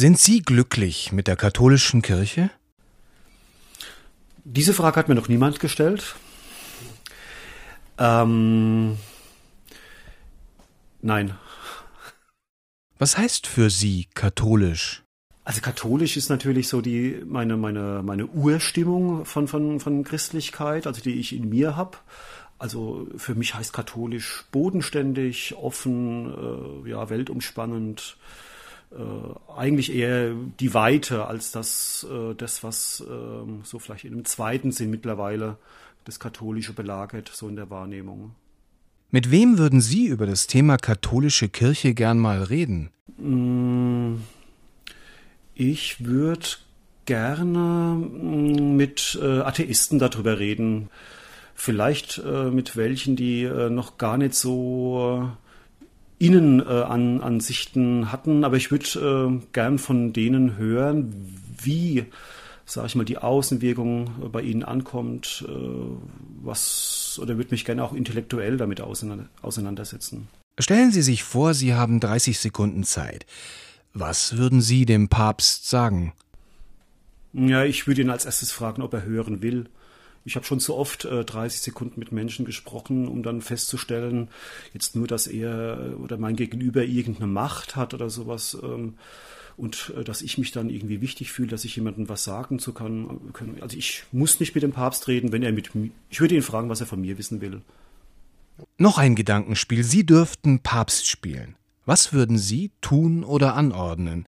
Sind Sie glücklich mit der katholischen Kirche? Diese Frage hat mir noch niemand gestellt. Ähm, nein. Was heißt für Sie katholisch? Also katholisch ist natürlich so die meine meine meine Urstimmung von von von Christlichkeit, also die ich in mir habe. Also für mich heißt katholisch bodenständig, offen, äh, ja weltumspannend. Äh, eigentlich eher die Weite als das äh, das was äh, so vielleicht in einem zweiten Sinn mittlerweile das katholische belagert so in der Wahrnehmung. Mit wem würden Sie über das Thema katholische Kirche gern mal reden? Mm, ich würde gerne mm, mit äh, Atheisten darüber reden. Vielleicht äh, mit welchen, die noch gar nicht so Innenansichten hatten. Aber ich würde gern von denen hören, wie sage ich mal, die Außenwirkung bei Ihnen ankommt, was oder würde mich gerne auch intellektuell damit auseinandersetzen. Stellen Sie sich vor, Sie haben 30 Sekunden Zeit. Was würden Sie dem Papst sagen? Ja, ich würde ihn als erstes fragen, ob er hören will. Ich habe schon zu oft äh, 30 Sekunden mit Menschen gesprochen, um dann festzustellen, jetzt nur, dass er oder mein Gegenüber irgendeine Macht hat oder sowas. Ähm, und äh, dass ich mich dann irgendwie wichtig fühle, dass ich jemandem was sagen zu kann. Also ich muss nicht mit dem Papst reden, wenn er mit mir. Ich würde ihn fragen, was er von mir wissen will. Noch ein Gedankenspiel. Sie dürften Papst spielen. Was würden Sie tun oder anordnen?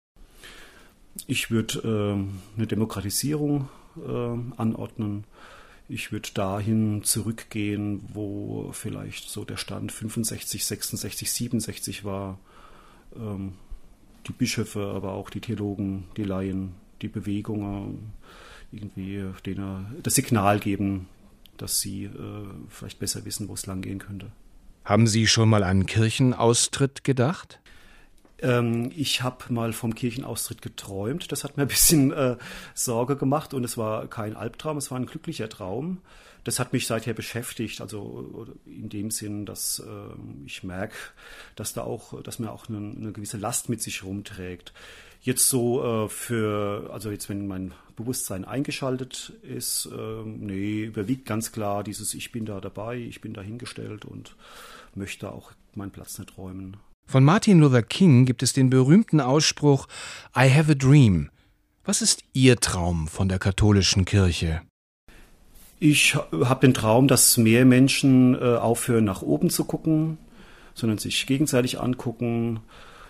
Ich würde äh, eine Demokratisierung äh, anordnen. Ich würde dahin zurückgehen, wo vielleicht so der Stand 65, 66, 67 war. Ähm, die Bischöfe, aber auch die Theologen, die Laien, die Bewegungen irgendwie denen das Signal geben, dass sie äh, vielleicht besser wissen, wo es langgehen könnte. Haben Sie schon mal an Kirchenaustritt gedacht? Ähm, ich habe mal vom Kirchenaustritt geträumt. Das hat mir ein bisschen äh, Sorge gemacht und es war kein Albtraum, es war ein glücklicher Traum. Das hat mich seither beschäftigt, also in dem Sinn, dass äh, ich merke, dass da auch, dass man auch eine, eine gewisse Last mit sich rumträgt. Jetzt so äh, für, also jetzt wenn mein Bewusstsein eingeschaltet ist, äh, nee, überwiegt ganz klar dieses Ich bin da dabei, ich bin dahingestellt und möchte auch meinen Platz nicht räumen. Von Martin Luther King gibt es den berühmten Ausspruch I have a dream. Was ist Ihr Traum von der katholischen Kirche? Ich habe den Traum, dass mehr Menschen äh, aufhören, nach oben zu gucken, sondern sich gegenseitig angucken,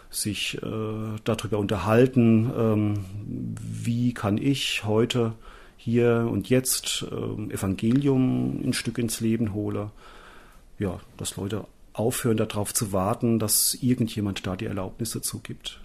sich äh, darüber unterhalten, ähm, wie kann ich heute hier und jetzt äh, Evangelium ein Stück ins Leben hole. Ja, dass Leute aufhören, darauf zu warten, dass irgendjemand da die Erlaubnis dazu gibt.